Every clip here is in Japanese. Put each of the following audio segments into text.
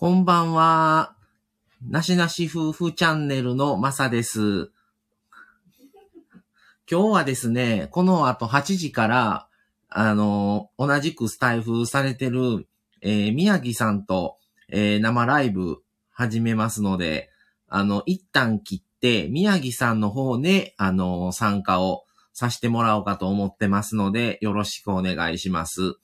こんばんは。なしなし夫婦チャンネルのまさです。今日はですね、この後8時から、あの、同じくスタイフされてる、えー宮城さんと、えー生ライブ始めますので、あの、一旦切って、宮城さんの方で、あの、参加をさせてもらおうかと思ってますので、よろしくお願いします。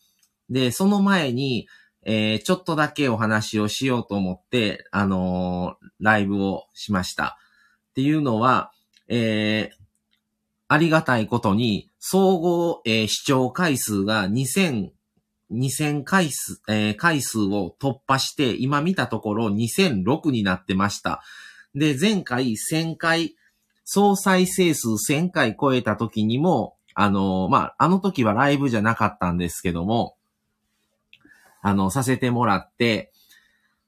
で、その前に、えーちょっとだけお話をしようと思って、あのーライブをしました。っていうのは、えーありがたいことに、総合、えー視聴回数が2000、2000回数、えー回数を突破して、今見たところ2006になってました。で、前回1000回、総再生数1000回超えた時にも、あのーまあ、あの時はライブじゃなかったんですけども、あの、させてもらって、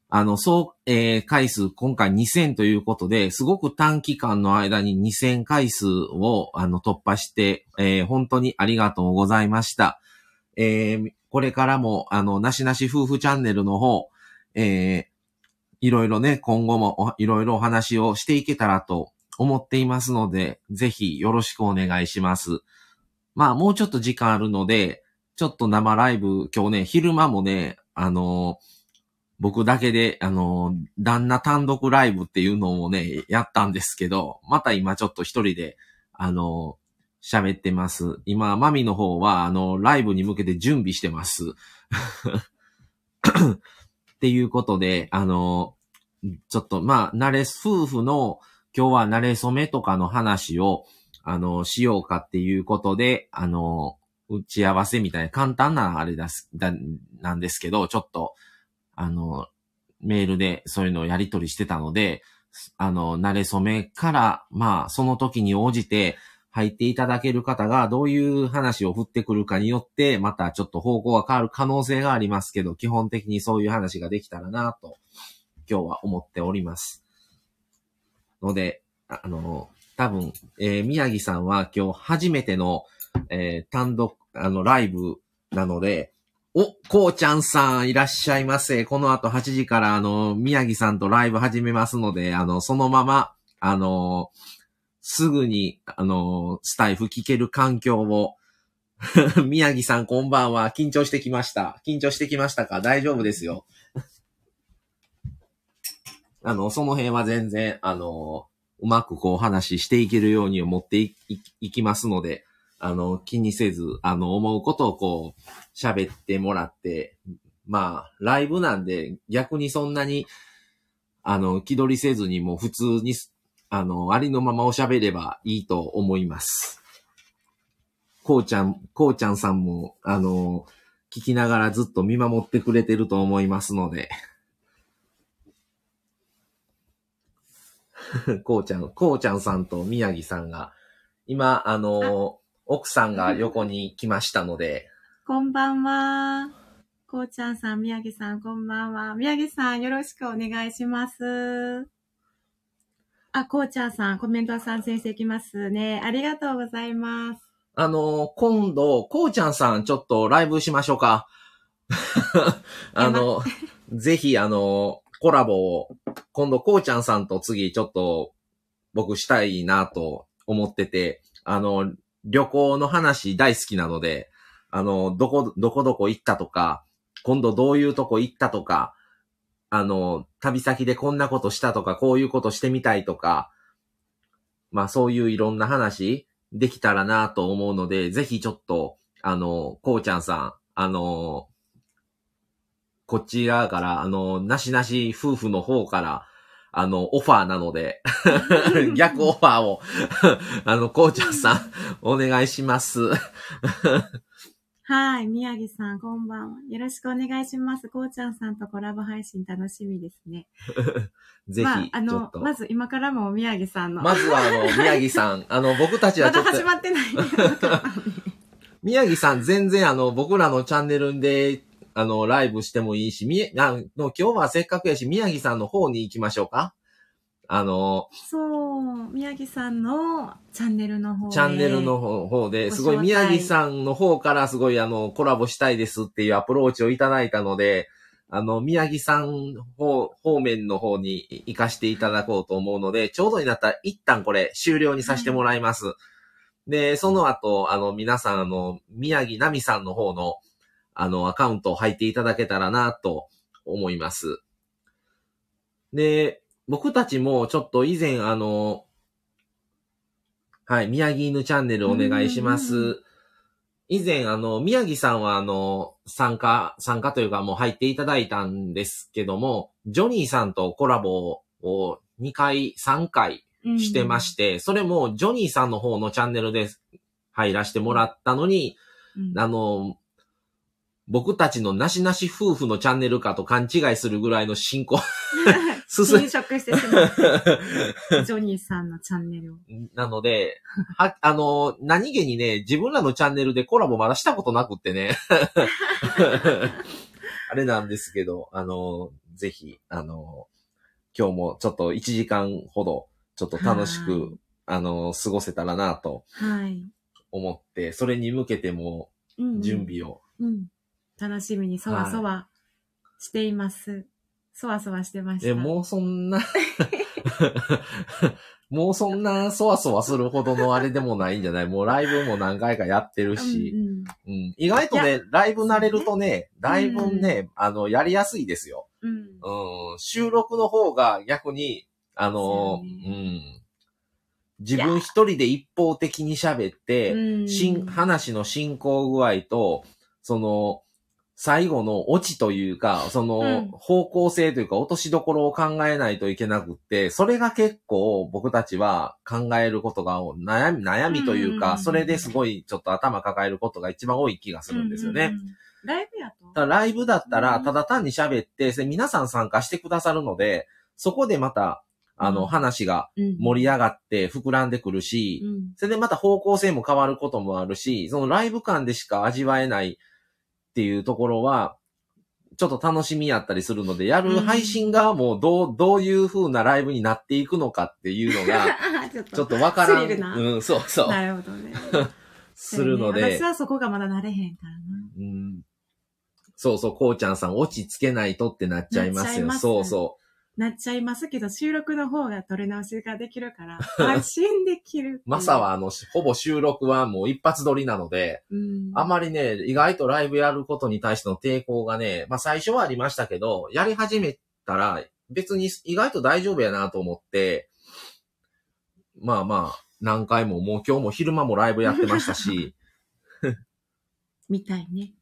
あの、そう、えー回数、今回2000ということで、すごく短期間の間に2000回数を、あの、突破して、えー本当にありがとうございました。えーこれからも、あの、なしなし夫婦チャンネルの方、えーいろいろね、今後もおいろいろお話をしていけたらと思っていますので、ぜひよろしくお願いします。まあ、もうちょっと時間あるので、ちょっと生ライブ、今日ね、昼間もね、あの僕だけで、あの旦那単独ライブっていうのをね、やったんですけど、また今ちょっと一人で、あの喋ってます。今、マミの方は、あの、ライブに向けて準備してます。っていうことで、あのちょっと、まあ、慣れ、夫婦の、今日は慣れ初めとかの話を、あの、しようかっていうことで、あの、打ち合わせみたいな簡単なあれだす、だ、なんですけど、ちょっと、あの、メールでそういうのをやり取りしてたので、あの、慣れ初めから、まあ、その時に応じて入っていただける方がどういう話を振ってくるかによって、またちょっと方向が変わる可能性がありますけど、基本的にそういう話ができたらなと、今日は思っております。ので、あの、多分、えー宮城さんは今日初めての、えー単独、あの、ライブなので、お、こうちゃんさんいらっしゃいませ。この後8時から、あの、宮城さんとライブ始めますので、あの、そのまま、あの、すぐに、あの、スタイフ聞ける環境を、宮城さんこんばんは。緊張してきました。緊張してきましたか？大丈夫ですよ。あの、その辺は全然、あの、うまくこう話していけるように持っていいいきますので、あの、気にせず、あの、思うことをこう、喋ってもらって、まあ、ライブなんで、逆にそんなに、あの、気取りせずにもう普通に、あの、ありのままおしゃべればいいと思います。こうちゃん、こうちゃんさんも、あの、聞きながらずっと見守ってくれてると思いますので。こうちゃん、こうちゃんさんと宮城さんが、今、あの、奥さんが横に来ましたので、こんばんは。こうちゃんさん、宮城さん、こんばんは。宮城さん、よろしくお願いします。あ、こうちゃんさん、コメントさん先生来ますね。ありがとうございます。あの、今度、こうちゃんさん、ちょっとライブしましょうか。あの、ぜひ、あの、コラボを、今度、こうちゃんさんと次、ちょっと、僕したいなと思ってて、あの、旅行の話大好きなので、あの、どこ、どこどこ行ったとか、今度どういうとこ行ったとか、あの、旅先でこんなことしたとか、こういうことしてみたいとか、まあそういういろんな話できたらなと思うので、ぜひちょっと、あの、こうちゃんさん、あの、こちらから、あの、なしなし夫婦の方から、あの、オファーなので、逆オファーを、あの、こうちゃんさん、お願いします。はい、宮城さん、こんばんは。よろしくお願いします。こうちゃんさんとコラボ配信楽しみですね。ぜひ、まあ、あの。まず今からも宮城さんの。まずは、あの、宮城さん、あの、僕たちはまちょっと、だ始まってない。宮城さん全然あの、僕らのチャンネルで、あの、ライブしてもいいし、みえ、あの、今日はせっかくやし、宮城さんの方に行きましょうか。あの、そう、宮城さんのチャンネルの方でチャンネルの方方で、ごすごい宮城さんの方からすごいあの、コラボしたいですっていうアプローチをいただいたので、あの、宮城さん方方面の方に行かしていただこうと思うので、ちょうどになったら一旦これ終了にさせてもらいます。で、その後、あの、皆さん、あの、宮城奈美さんの方の、あの、アカウントを入っていただけたらな、と思います。で、僕たちもちょっと以前、あの、はい、宮城犬チャンネルお願いしまうんうんす。以前、あの、宮城さんは、あの、参加、参加というかもう入っていただいたんですけども、ジョニーさんとコラボを2回、3回してまして、それもジョニーさんの方のチャンネルで入らせてもらったのに、うんあの、僕たちのなしなし夫婦のチャンネルかと勘違いするぐらいの進行、進侵食してしまう。ジョニーさんのチャンネルを。なので、は、あの、何気にね、自分らのチャンネルでコラボまだしたことなくってね。あれなんですけど、あの、ぜひ、あの、今日もちょっと1時間ほど、ちょっと楽しはいく、あの、過ごせたらなとはい。思って、それに向けてもうんうん準備を。うん。楽しみにそわそわしています。そわそわしてました。え、もうそんな、もうそんなそわそわするほどのあれでもないんじゃない？もうライブも何回かやってるし、うんうん。うん、意外とね、ライブ慣れるとね、だいぶね、あの、やりやすいですよ。うん。うん、収録の方が逆に、あの、そううね。ん、自分一人で一方的に喋って、うん。しん話の進行具合と、その、最後のオチというか、その、うん。方向性というか、落としどころを考えないといけなくって、それが結構僕たちは考えることが悩み、悩みというか、それですごいちょっと頭抱えることが一番多い気がするんですよね。ライブやと？ライブだったら、うんただ単に喋って、皆さん参加してくださるので、そこでまた、あの、うん。話がうん。盛り上がって膨らんでくるし、うん。それでまた方向性も変わることもあるし、そのライブ感でしか味わえないっていうところは、ちょっと楽しみやったりするので、やる配信側もどう、どういう風なライブになっていくのかっていうのが、ちょっとわからん。うん、そうそう。なるほどね。するのでね私、はそこがまだ慣れへんからな。うん、そうそう、こうちゃんさん、落ち着けないとってなっちゃいますよ。すそうそなっちゃいますけど、収録の方が取り直しができるから、安心できるっていう。う。マサは、あの、ほぼ収録はもう一発撮りなので、うん、あまりね、意外とライブやることに対しての抵抗がね、まあ最初はありましたけど、やり始めたら、別に意外と大丈夫やなと思って、まあまあ、何回ももう今日も昼間もライブやってましたし、みたいね。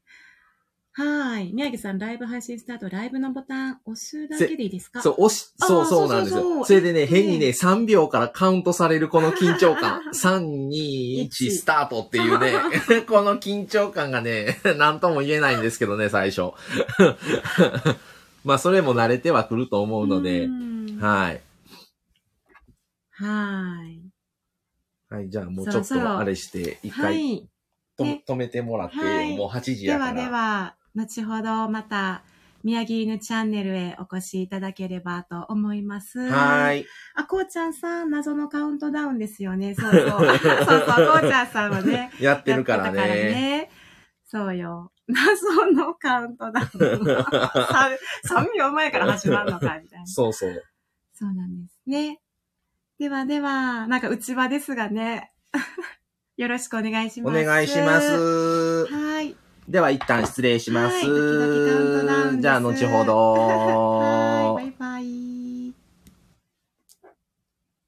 はーい。宮城さん、ライブ配信スタート、ライブのボタン押すだけでいいですか？そう、押し、そうそうなんですよ。そうそうそうそれでね、変にね、3秒からカウントされるこの緊張感。3、2、1、一スタートっていうね、この緊張感がね、なんとも言えないんですけどね、最初。まあ、それも慣れてはくると思うのでう、んはい。はーい。はい、じゃあもうちょっとあれして、一は回い。とね止めてもらって、はいもう8時ではやから。では、後ほどまた、宮城犬チャンネルへお越しいただければと思います。はい。あ、こうちゃんさん、謎のカウントダウンですよね。そうそう。そうそう、こうちゃんさんはね。やってるからやってたね。そうよ。謎のカウントダウン。3, 秒前から始まるのか、みたいな。そうそう。そうなんですね。ではでは、なんか内輪ですがね。よろしくお願いしおます。願いします。はい。では一旦失礼します。はいドキドキじゃあ後ほど。は